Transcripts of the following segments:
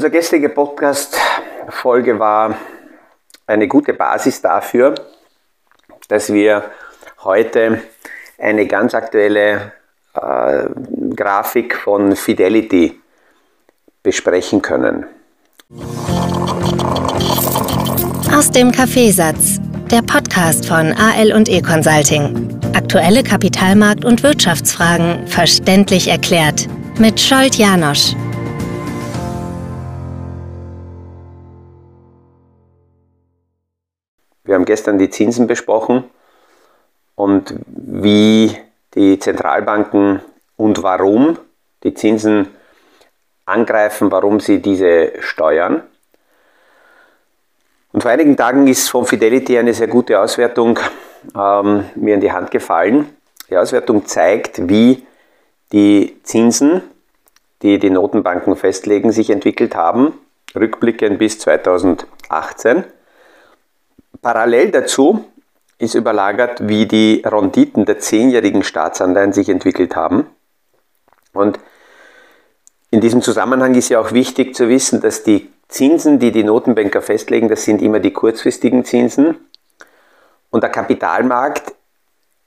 Unsere gestrige Podcast-Folge war eine gute Basis dafür, dass wir heute eine ganz aktuelle äh, Grafik von Fidelity besprechen können. Aus dem Kaffeesatz, der Podcast von AL und E Consulting. Aktuelle Kapitalmarkt- und Wirtschaftsfragen verständlich erklärt mit Scholt Janosch. Wir haben gestern die Zinsen besprochen und wie die Zentralbanken und warum die Zinsen angreifen, warum sie diese steuern. Und vor einigen Tagen ist von Fidelity eine sehr gute Auswertung ähm, mir in die Hand gefallen. Die Auswertung zeigt, wie die Zinsen, die die Notenbanken festlegen, sich entwickelt haben, rückblickend bis 2018. Parallel dazu ist überlagert, wie die Renditen der zehnjährigen Staatsanleihen sich entwickelt haben. Und in diesem Zusammenhang ist ja auch wichtig zu wissen, dass die Zinsen, die die Notenbanker festlegen, das sind immer die kurzfristigen Zinsen. Und der Kapitalmarkt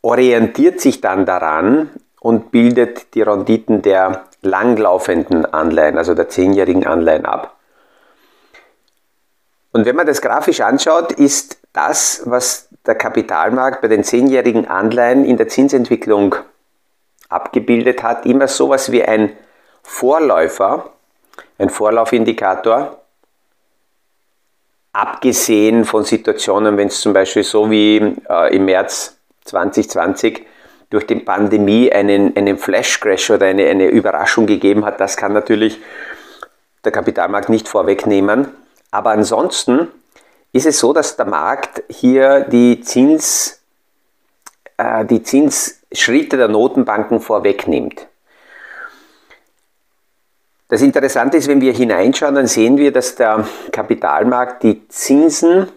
orientiert sich dann daran und bildet die Renditen der langlaufenden Anleihen, also der zehnjährigen Anleihen ab. Und wenn man das grafisch anschaut, ist das, was der Kapitalmarkt bei den zehnjährigen Anleihen in der Zinsentwicklung abgebildet hat, immer sowas wie ein Vorläufer, ein Vorlaufindikator, abgesehen von Situationen, wenn es zum Beispiel so wie äh, im März 2020 durch die Pandemie einen, einen Flash-Crash oder eine, eine Überraschung gegeben hat, das kann natürlich der Kapitalmarkt nicht vorwegnehmen. Aber ansonsten ist es so, dass der Markt hier die, Zins, äh, die Zinsschritte der Notenbanken vorwegnimmt. Das Interessante ist, wenn wir hineinschauen, dann sehen wir, dass der Kapitalmarkt die Zinsen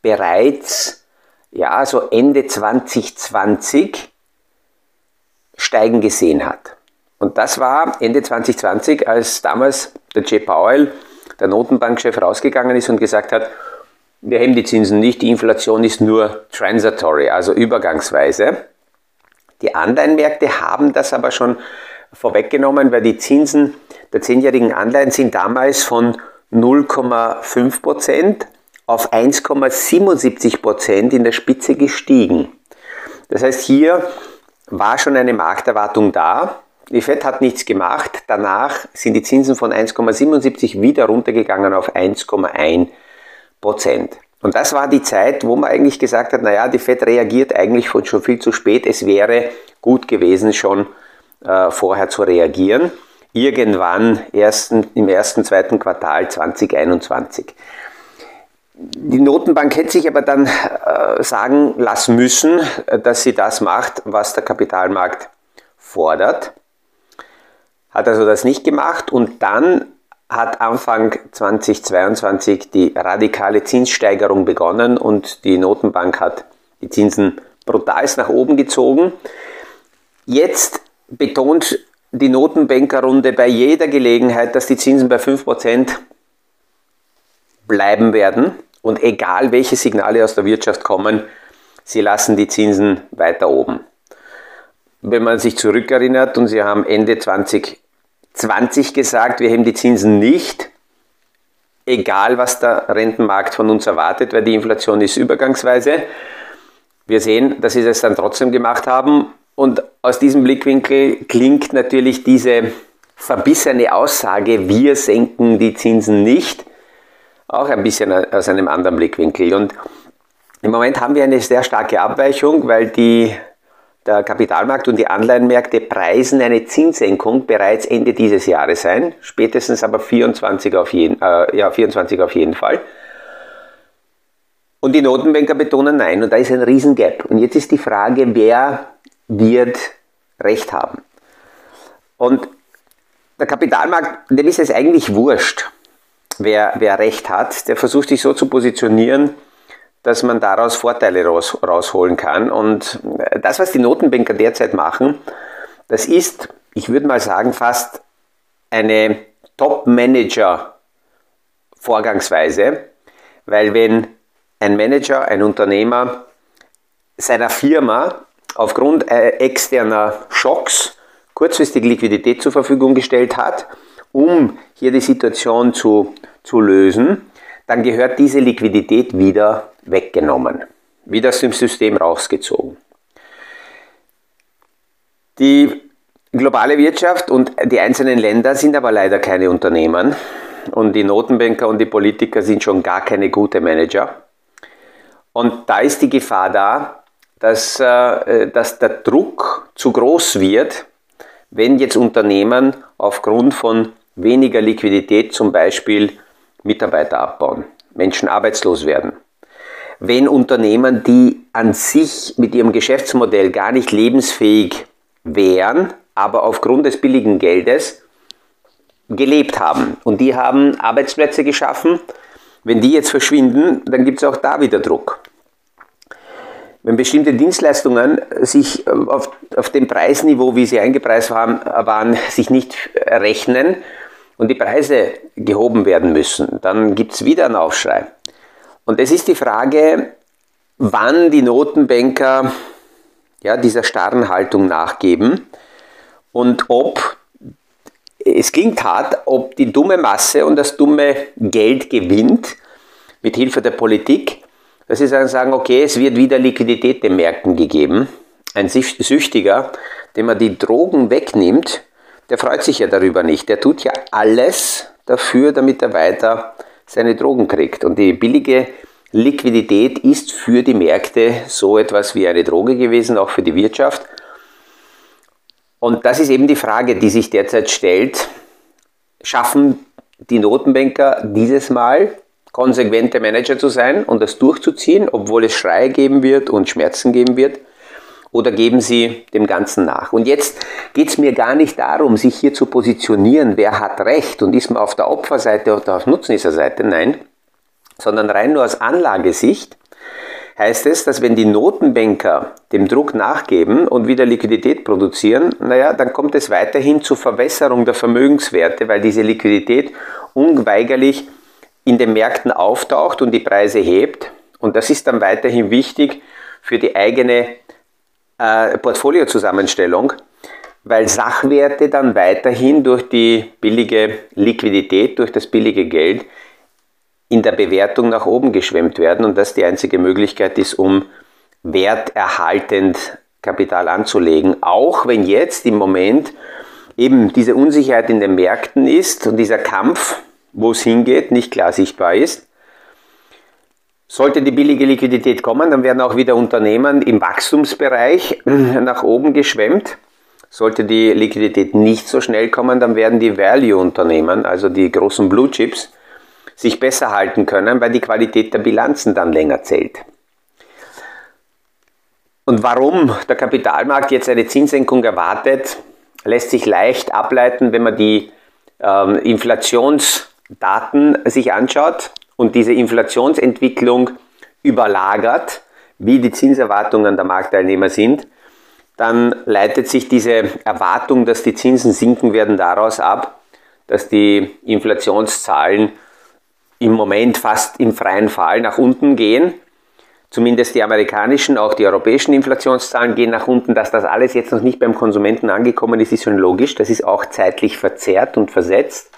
bereits ja, so Ende 2020 steigen gesehen hat. Und das war Ende 2020, als damals der Jay Powell, der Notenbankchef, rausgegangen ist und gesagt hat, wir heben die Zinsen nicht, die Inflation ist nur transitory, also übergangsweise. Die Anleihenmärkte haben das aber schon vorweggenommen, weil die Zinsen der zehnjährigen Anleihen sind damals von 0,5% auf 1,77% in der Spitze gestiegen. Das heißt, hier war schon eine Markterwartung da. Die FED hat nichts gemacht. Danach sind die Zinsen von 1,77 wieder runtergegangen auf 1,1 Und das war die Zeit, wo man eigentlich gesagt hat, naja, die FED reagiert eigentlich schon viel zu spät. Es wäre gut gewesen, schon äh, vorher zu reagieren irgendwann ersten, im ersten, zweiten Quartal 2021. Die Notenbank hätte sich aber dann äh, sagen lassen müssen, dass sie das macht, was der Kapitalmarkt fordert. Hat also das nicht gemacht und dann hat Anfang 2022 die radikale Zinssteigerung begonnen und die Notenbank hat die Zinsen brutal nach oben gezogen. Jetzt betont die Notenbankerrunde bei jeder Gelegenheit, dass die Zinsen bei 5% bleiben werden. Und egal welche Signale aus der Wirtschaft kommen, sie lassen die Zinsen weiter oben. Wenn man sich zurückerinnert und sie haben Ende 2020 gesagt, wir heben die Zinsen nicht, egal was der Rentenmarkt von uns erwartet, weil die Inflation ist übergangsweise. Wir sehen, dass sie das dann trotzdem gemacht haben und aus diesem Blickwinkel klingt natürlich diese verbissene Aussage, wir senken die Zinsen nicht, auch ein bisschen aus einem anderen Blickwinkel. Und im Moment haben wir eine sehr starke Abweichung, weil die, der Kapitalmarkt und die Anleihenmärkte preisen eine Zinssenkung bereits Ende dieses Jahres ein, spätestens aber 24 auf jeden, äh, ja, 24 auf jeden Fall. Und die Notenbanker betonen nein, und da ist ein Riesengap. Und jetzt ist die Frage, wer wird Recht haben. Und der Kapitalmarkt, dem ist es eigentlich wurscht, wer, wer Recht hat. Der versucht sich so zu positionieren, dass man daraus Vorteile raus, rausholen kann. Und das, was die Notenbanker derzeit machen, das ist, ich würde mal sagen, fast eine Top-Manager- Vorgangsweise, weil wenn ein Manager, ein Unternehmer seiner Firma aufgrund äh, externer Schocks kurzfristig Liquidität zur Verfügung gestellt hat, um hier die Situation zu, zu lösen, dann gehört diese Liquidität wieder weggenommen, wieder aus dem System rausgezogen. Die globale Wirtschaft und die einzelnen Länder sind aber leider keine Unternehmen und die Notenbanker und die Politiker sind schon gar keine gute Manager. Und da ist die Gefahr da, dass, äh, dass der Druck zu groß wird, wenn jetzt Unternehmen aufgrund von weniger Liquidität zum Beispiel Mitarbeiter abbauen, Menschen arbeitslos werden. Wenn Unternehmen, die an sich mit ihrem Geschäftsmodell gar nicht lebensfähig wären, aber aufgrund des billigen Geldes gelebt haben und die haben Arbeitsplätze geschaffen, wenn die jetzt verschwinden, dann gibt es auch da wieder Druck. Wenn bestimmte Dienstleistungen sich auf, auf dem Preisniveau, wie sie eingepreist waren, waren, sich nicht rechnen und die Preise gehoben werden müssen, dann gibt es wieder einen Aufschrei. Und es ist die Frage, wann die Notenbanker ja, dieser starren Haltung nachgeben und ob, es klingt hart, ob die dumme Masse und das dumme Geld gewinnt mit Hilfe der Politik, dass sie sagen, okay, es wird wieder Liquidität den Märkten gegeben. Ein Süchtiger, dem man die Drogen wegnimmt, der freut sich ja darüber nicht. Der tut ja alles dafür, damit er weiter seine Drogen kriegt. Und die billige Liquidität ist für die Märkte so etwas wie eine Droge gewesen, auch für die Wirtschaft. Und das ist eben die Frage, die sich derzeit stellt. Schaffen die Notenbanker dieses Mal konsequente Manager zu sein und das durchzuziehen, obwohl es Schreie geben wird und Schmerzen geben wird? Oder geben sie dem Ganzen nach? Und jetzt geht es mir gar nicht darum, sich hier zu positionieren, wer hat Recht und ist man auf der Opferseite oder auf Nutznießerseite. Nein, sondern rein nur aus Anlagesicht heißt es, dass wenn die Notenbanker dem Druck nachgeben und wieder Liquidität produzieren, naja, dann kommt es weiterhin zur Verwässerung der Vermögenswerte, weil diese Liquidität unweigerlich in den Märkten auftaucht und die Preise hebt. Und das ist dann weiterhin wichtig für die eigene äh, Portfoliozusammenstellung, weil Sachwerte dann weiterhin durch die billige Liquidität, durch das billige Geld in der Bewertung nach oben geschwemmt werden und das die einzige Möglichkeit ist, um werterhaltend Kapital anzulegen. Auch wenn jetzt im Moment eben diese Unsicherheit in den Märkten ist und dieser Kampf, wo es hingeht, nicht klar sichtbar ist. Sollte die billige Liquidität kommen, dann werden auch wieder Unternehmen im Wachstumsbereich nach oben geschwemmt. Sollte die Liquidität nicht so schnell kommen, dann werden die Value-Unternehmen, also die großen Blue Chips, sich besser halten können, weil die Qualität der Bilanzen dann länger zählt. Und warum der Kapitalmarkt jetzt eine Zinssenkung erwartet, lässt sich leicht ableiten, wenn man die ähm, Inflationsdaten sich anschaut und diese Inflationsentwicklung überlagert, wie die Zinserwartungen der Marktteilnehmer sind, dann leitet sich diese Erwartung, dass die Zinsen sinken werden, daraus ab, dass die Inflationszahlen im Moment fast im freien Fall nach unten gehen. Zumindest die amerikanischen, auch die europäischen Inflationszahlen gehen nach unten. Dass das alles jetzt noch nicht beim Konsumenten angekommen ist, ist schon logisch. Das ist auch zeitlich verzerrt und versetzt.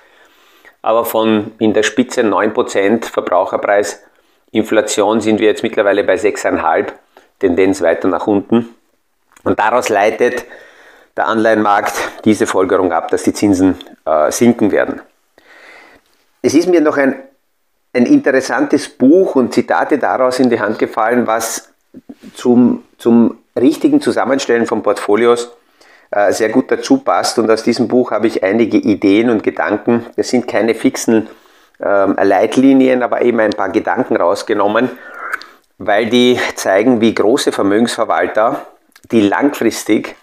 Aber von in der Spitze 9% Verbraucherpreisinflation sind wir jetzt mittlerweile bei 6,5%, Tendenz weiter nach unten. Und daraus leitet der Anleihenmarkt diese Folgerung ab, dass die Zinsen äh, sinken werden. Es ist mir noch ein ein interessantes Buch und Zitate daraus in die Hand gefallen, was zum, zum richtigen Zusammenstellen von Portfolios sehr gut dazu passt. Und aus diesem Buch habe ich einige Ideen und Gedanken. Das sind keine fixen ähm, Leitlinien, aber eben ein paar Gedanken rausgenommen, weil die zeigen, wie große Vermögensverwalter, die langfristig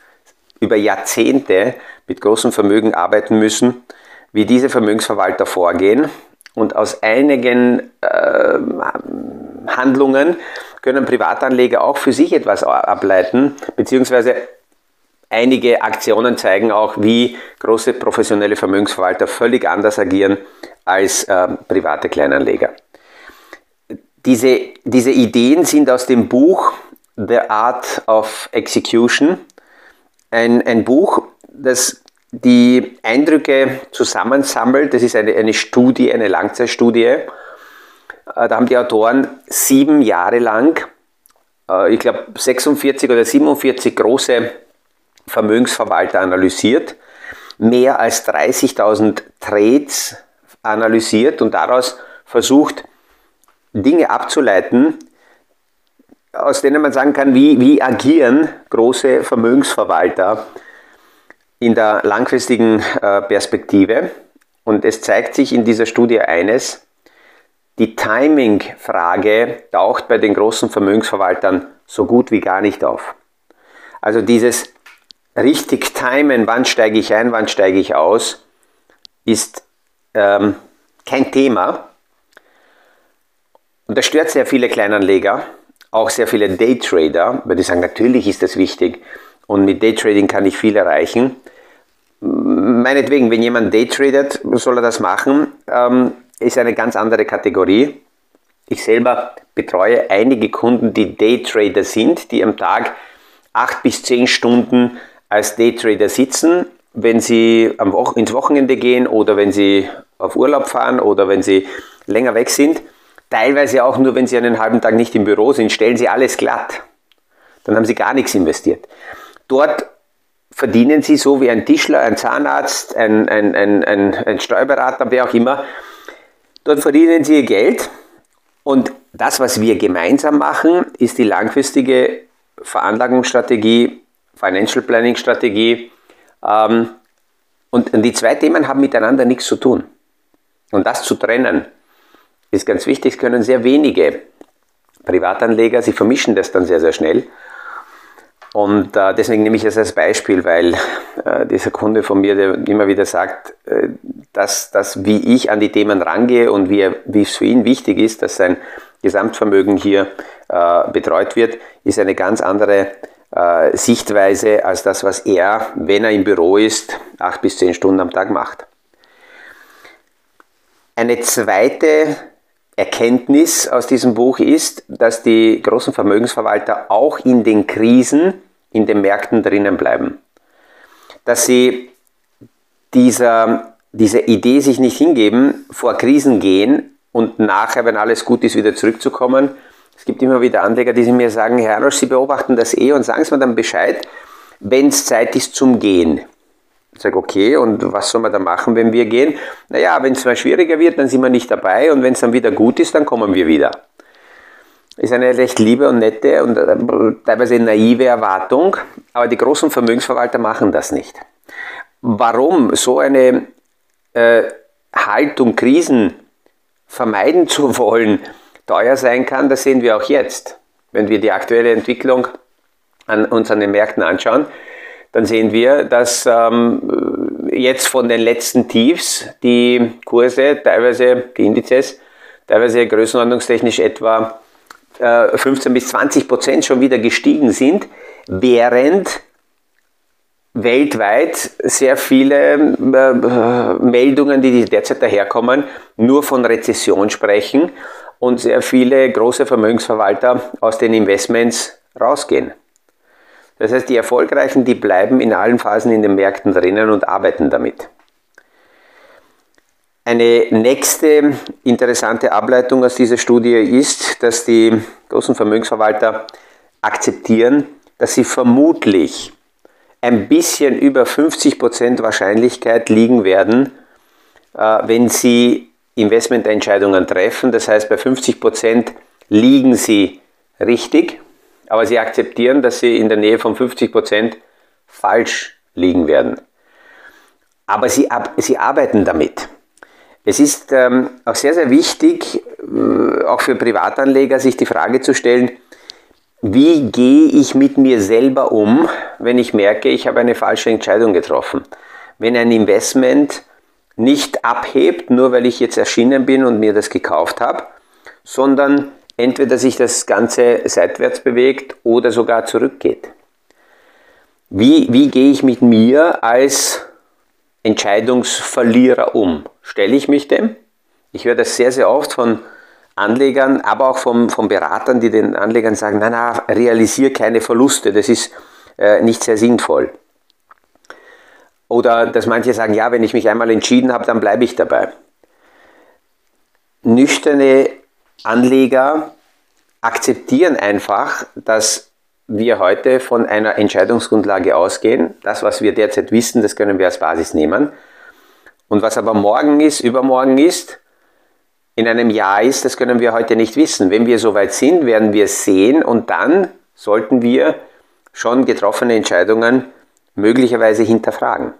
über Jahrzehnte mit großem Vermögen arbeiten müssen, wie diese Vermögensverwalter vorgehen und aus einigen äh, Handlungen können Privatanleger auch für sich etwas ableiten, beziehungsweise einige Aktionen zeigen auch, wie große professionelle Vermögensverwalter völlig anders agieren als äh, private Kleinanleger. Diese, diese Ideen sind aus dem Buch The Art of Execution, ein, ein Buch, das die Eindrücke zusammensammelt. Das ist eine, eine Studie, eine Langzeitstudie. Äh, da haben die Autoren sieben Jahre lang, äh, ich glaube 46 oder 47 große Vermögensverwalter analysiert, mehr als 30.000 Trades analysiert und daraus versucht, Dinge abzuleiten, aus denen man sagen kann, wie, wie agieren große Vermögensverwalter in der langfristigen äh, Perspektive. Und es zeigt sich in dieser Studie eines, die Timing-Frage taucht bei den großen Vermögensverwaltern so gut wie gar nicht auf. Also dieses richtig timen, wann steige ich ein, wann steige ich aus, ist ähm, kein Thema. Und das stört sehr viele Kleinanleger, auch sehr viele Daytrader, weil die sagen, natürlich ist das wichtig und mit Daytrading kann ich viel erreichen. Meinetwegen, wenn jemand Daytradet, soll er das machen, ähm, ist eine ganz andere Kategorie. Ich selber betreue einige Kunden, die Daytrader sind, die am Tag acht bis zehn Stunden als Daytrader sitzen, wenn sie Wo ins Wochenende gehen oder wenn sie auf Urlaub fahren oder wenn sie länger weg sind. Teilweise auch nur, wenn sie einen halben Tag nicht im Büro sind, stellen sie alles glatt. Dann haben sie gar nichts investiert. Dort verdienen sie so wie ein Tischler, ein Zahnarzt, ein, ein, ein, ein, ein Steuerberater, wer auch immer. Dort verdienen sie ihr Geld und das, was wir gemeinsam machen, ist die langfristige Veranlagungsstrategie, Financial Planning Strategie. Ähm, und die zwei Themen haben miteinander nichts zu tun. Und das zu trennen, ist ganz wichtig. Es können sehr wenige Privatanleger, sie vermischen das dann sehr, sehr schnell. Und äh, deswegen nehme ich das als Beispiel, weil äh, dieser Kunde von mir, der immer wieder sagt, äh, dass, dass wie ich an die Themen rangehe und wie, er, wie es für ihn wichtig ist, dass sein Gesamtvermögen hier äh, betreut wird, ist eine ganz andere äh, Sichtweise als das, was er, wenn er im Büro ist, acht bis zehn Stunden am Tag macht. Eine zweite Erkenntnis aus diesem Buch ist, dass die großen Vermögensverwalter auch in den Krisen in den Märkten drinnen bleiben. Dass sie dieser, dieser Idee sich nicht hingeben, vor Krisen gehen und nachher, wenn alles gut ist, wieder zurückzukommen. Es gibt immer wieder Anleger, die mir sagen, Herr Arnosch, Sie beobachten das eh und sagen Sie mir dann Bescheid, wenn es Zeit ist zum Gehen. Ich sage, okay, und was soll man da machen, wenn wir gehen? Naja, wenn es mal schwieriger wird, dann sind wir nicht dabei und wenn es dann wieder gut ist, dann kommen wir wieder. Ist eine recht liebe und nette und äh, teilweise naive Erwartung, aber die großen Vermögensverwalter machen das nicht. Warum so eine äh, Haltung, Krisen vermeiden zu wollen, teuer sein kann, das sehen wir auch jetzt. Wenn wir die aktuelle Entwicklung an uns an den Märkten anschauen, dann sehen wir, dass ähm, jetzt von den letzten Tiefs die Kurse, teilweise die Indizes, teilweise größenordnungstechnisch etwa äh, 15 bis 20 Prozent schon wieder gestiegen sind, während weltweit sehr viele äh, Meldungen, die derzeit daherkommen, nur von Rezession sprechen und sehr viele große Vermögensverwalter aus den Investments rausgehen. Das heißt, die Erfolgreichen, die bleiben in allen Phasen in den Märkten drinnen und arbeiten damit. Eine nächste interessante Ableitung aus dieser Studie ist, dass die großen Vermögensverwalter akzeptieren, dass sie vermutlich ein bisschen über 50% Wahrscheinlichkeit liegen werden, äh, wenn sie Investmententscheidungen treffen. Das heißt, bei 50% liegen sie richtig aber sie akzeptieren, dass sie in der Nähe von 50 Prozent falsch liegen werden. Aber sie, sie arbeiten damit. Es ist ähm, auch sehr, sehr wichtig, äh, auch für Privatanleger, sich die Frage zu stellen, wie gehe ich mit mir selber um, wenn ich merke, ich habe eine falsche Entscheidung getroffen? Wenn ein Investment nicht abhebt, nur weil ich jetzt erschienen bin und mir das gekauft habe, sondern entweder sich das Ganze seitwärts bewegt oder sogar zurückgeht. Wie, wie gehe ich mit mir als Entscheidungsverlierer um? Stelle ich mich dem Ich höre das sehr, sehr oft von Anlegern, aber auch vom, von Beratern, die den Anlegern sagen, na, na, realisiere keine Verluste, das ist äh, nicht sehr sinnvoll. Oder dass manche sagen, ja, wenn ich mich einmal entschieden habe, dann bleibe ich dabei. Nüchterne Anleger akzeptieren einfach, dass wir heute von einer Entscheidungsgrundlage ausgehen. Das, was wir derzeit wissen, das können wir als Basis nehmen. Und was aber morgen ist, übermorgen ist, in einem Jahr ist, das können wir heute nicht wissen. Wenn wir soweit sind, werden wir es sehen und dann sollten wir schon getroffene Entscheidungen möglicherweise hinterfragen.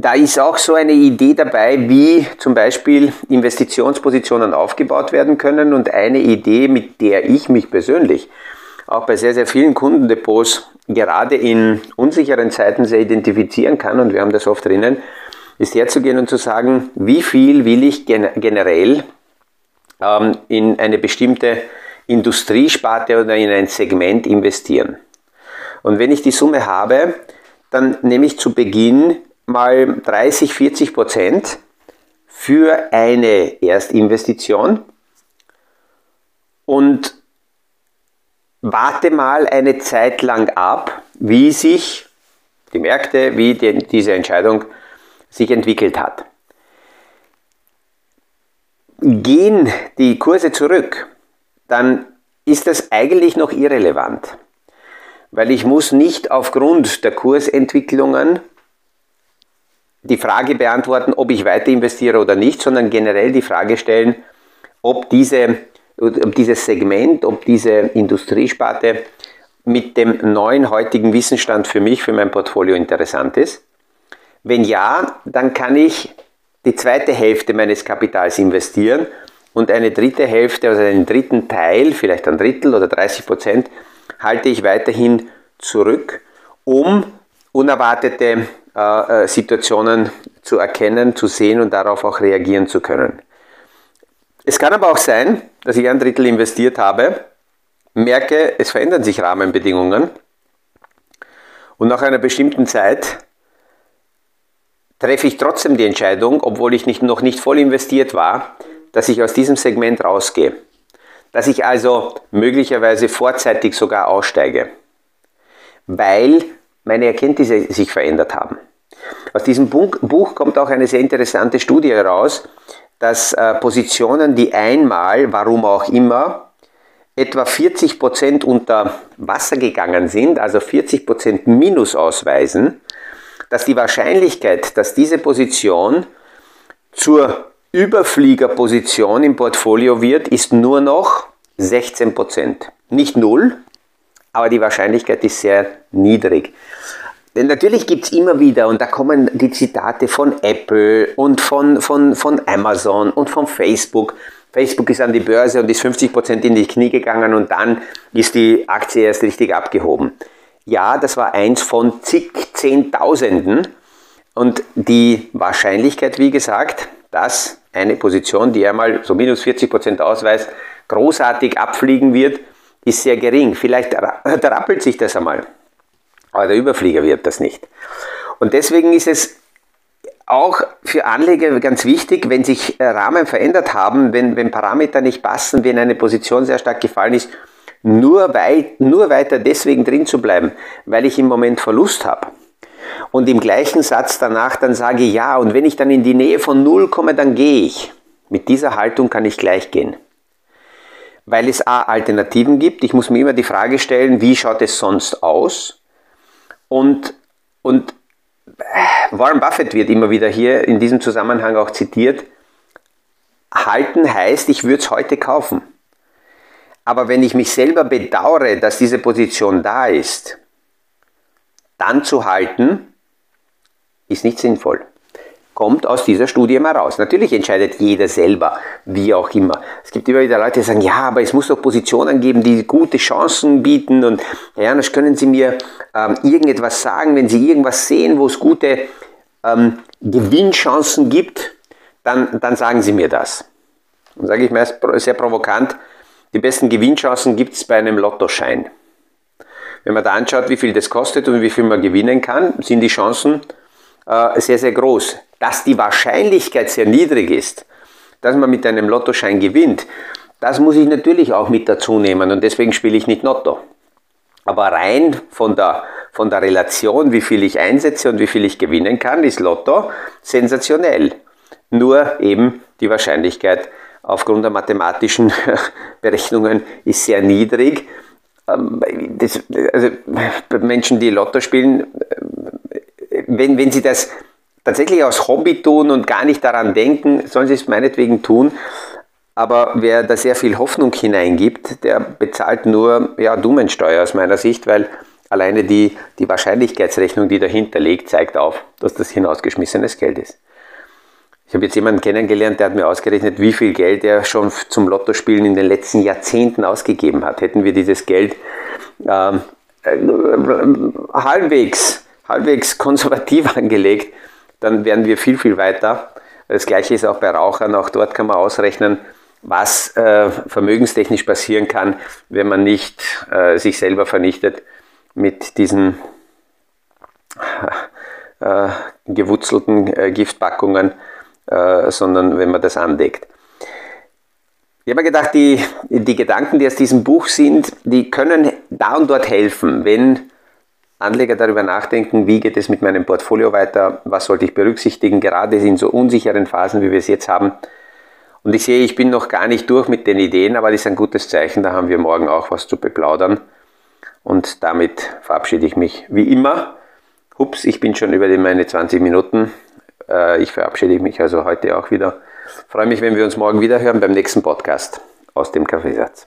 Da ist auch so eine Idee dabei, wie zum Beispiel Investitionspositionen aufgebaut werden können und eine Idee, mit der ich mich persönlich auch bei sehr, sehr vielen Kundendepots gerade in unsicheren Zeiten sehr identifizieren kann und wir haben das oft drinnen, ist herzugehen und zu sagen, wie viel will ich generell ähm, in eine bestimmte Industriesparte oder in ein Segment investieren. Und wenn ich die Summe habe, dann nehme ich zu Beginn mal 30, 40 Prozent für eine Erstinvestition und warte mal eine Zeit lang ab, wie sich die Märkte, wie die, diese Entscheidung sich entwickelt hat. Gehen die Kurse zurück, dann ist das eigentlich noch irrelevant, weil ich muss nicht aufgrund der Kursentwicklungen die Frage beantworten, ob ich weiter investiere oder nicht, sondern generell die Frage stellen, ob, diese, ob dieses Segment, ob diese Industriesparte mit dem neuen heutigen Wissensstand für mich, für mein Portfolio interessant ist. Wenn ja, dann kann ich die zweite Hälfte meines Kapitals investieren und eine dritte Hälfte, also einen dritten Teil, vielleicht ein Drittel oder 30 Prozent, halte ich weiterhin zurück, um unerwartete äh, äh, Situationen zu erkennen, zu sehen und darauf auch reagieren zu können. Es kann aber auch sein, dass ich ein Drittel investiert habe, merke, es verändern sich Rahmenbedingungen und nach einer bestimmten Zeit treffe ich trotzdem die Entscheidung, obwohl ich nicht, noch nicht voll investiert war, dass ich aus diesem Segment rausgehe. Dass ich also möglicherweise vorzeitig sogar aussteige, weil meine Erkenntnisse sich verändert haben. Aus diesem Buch kommt auch eine sehr interessante Studie heraus, dass äh, Positionen, die einmal, warum auch immer, etwa 40% unter Wasser gegangen sind, also 40% Minus ausweisen, dass die Wahrscheinlichkeit, dass diese Position zur Überfliegerposition im Portfolio wird, ist nur noch 16%. Nicht null, aber die Wahrscheinlichkeit ist sehr niedrig. Natürlich gibt es immer wieder, und da kommen die Zitate von Apple und von, von, von Amazon und von Facebook. Facebook ist an die Börse und ist 50% in die Knie gegangen und dann ist die Aktie erst richtig abgehoben. Ja, das war eins von zig Zehntausenden. Und die Wahrscheinlichkeit, wie gesagt, dass eine Position, die einmal so minus 40% ausweist, großartig abfliegen wird, ist sehr gering. Vielleicht rappelt sich das einmal. Aber der Überflieger wird das nicht. Und deswegen ist es auch für Anleger ganz wichtig, wenn sich äh, Rahmen verändert haben, wenn, wenn Parameter nicht passen, wenn eine Position sehr stark gefallen ist, nur, weit, nur weiter deswegen drin zu bleiben, weil ich im Moment Verlust habe. Und im gleichen Satz danach dann sage, ja, und wenn ich dann in die Nähe von Null komme, dann gehe ich. Mit dieser Haltung kann ich gleich gehen. Weil es A, Alternativen gibt. Ich muss mir immer die Frage stellen, wie schaut es sonst aus? Und, und Warren Buffett wird immer wieder hier in diesem Zusammenhang auch zitiert. Halten heißt, ich würde es heute kaufen. Aber wenn ich mich selber bedauere, dass diese Position da ist, dann zu halten, ist nicht sinnvoll kommt aus dieser Studie mal raus. Natürlich entscheidet jeder selber, wie auch immer. Es gibt immer wieder Leute, die sagen, ja, aber es muss doch Positionen geben, die gute Chancen bieten und Herr Janusz, können Sie mir ähm, irgendetwas sagen, wenn Sie irgendwas sehen, wo es gute ähm, Gewinnchancen gibt, dann, dann sagen Sie mir das. Dann sage ich mir sehr provokant, die besten Gewinnchancen gibt es bei einem Lottoschein. Wenn man da anschaut, wie viel das kostet und wie viel man gewinnen kann, sind die Chancen äh, sehr, sehr groß. dass die Wahrscheinlichkeit sehr niedrig ist, dass man mit einem Lottoschein gewinnt, das muss ich natürlich auch mit dazu nehmen und deswegen spiele ich nicht Lotto. Aber rein von der, von der Relation, wie viel ich einsetze und wie viel ich gewinnen kann, ist Lotto sensationell. Nur eben die Wahrscheinlichkeit aufgrund der mathematischen Berechnungen ist sehr niedrig. Ähm, das, also Menschen, die Lotto spielen, wenn, wenn sie das tatsächlich aus Hobby tun und gar nicht daran denken, sollen sie es meinetwegen tun. Aber wer da sehr viel Hoffnung hineingibt, der bezahlt nur ja, Dummensteuer aus meiner Sicht, weil alleine die, die Wahrscheinlichkeitsrechnung, die dahinter liegt, zeigt auf, dass das hinausgeschmissenes Geld ist. Ich habe jetzt jemanden kennengelernt, der hat mir ausgerechnet, wie viel Geld er schon zum Lottospielen in den letzten Jahrzehnten ausgegeben hat. Hätten wir dieses Geld ähm, äh, halbwegs, halbwegs konservativ angelegt, dann wären wir viel, viel weiter. Das gleiche ist auch bei Rauchern, auch dort kann man ausrechnen, was äh, vermögenstechnisch passieren kann, wenn man nicht äh, sich selber vernichtet mit diesen äh, gewurzelten äh, Giftpackungen, äh, sondern wenn man das andeckt. Ich habe mir gedacht, die, die Gedanken, die aus diesem Buch sind, die können da und dort helfen, wenn Anleger darüber nachdenken, wie geht es mit meinem Portfolio weiter, was sollte ich berücksichtigen, gerade in so unsicheren Phasen, wie wir es jetzt haben, und ich sehe, ich bin noch gar nicht durch mit den Ideen, aber das ist ein gutes Zeichen, da haben wir morgen auch was zu beplaudern. Und damit verabschiede ich mich wie immer. Hups, ich bin schon über meine 20 Minuten. Äh, ich verabschiede mich also heute auch wieder. freue mich, wenn wir uns morgen wieder hören beim nächsten Podcast aus dem Kaffeesatz.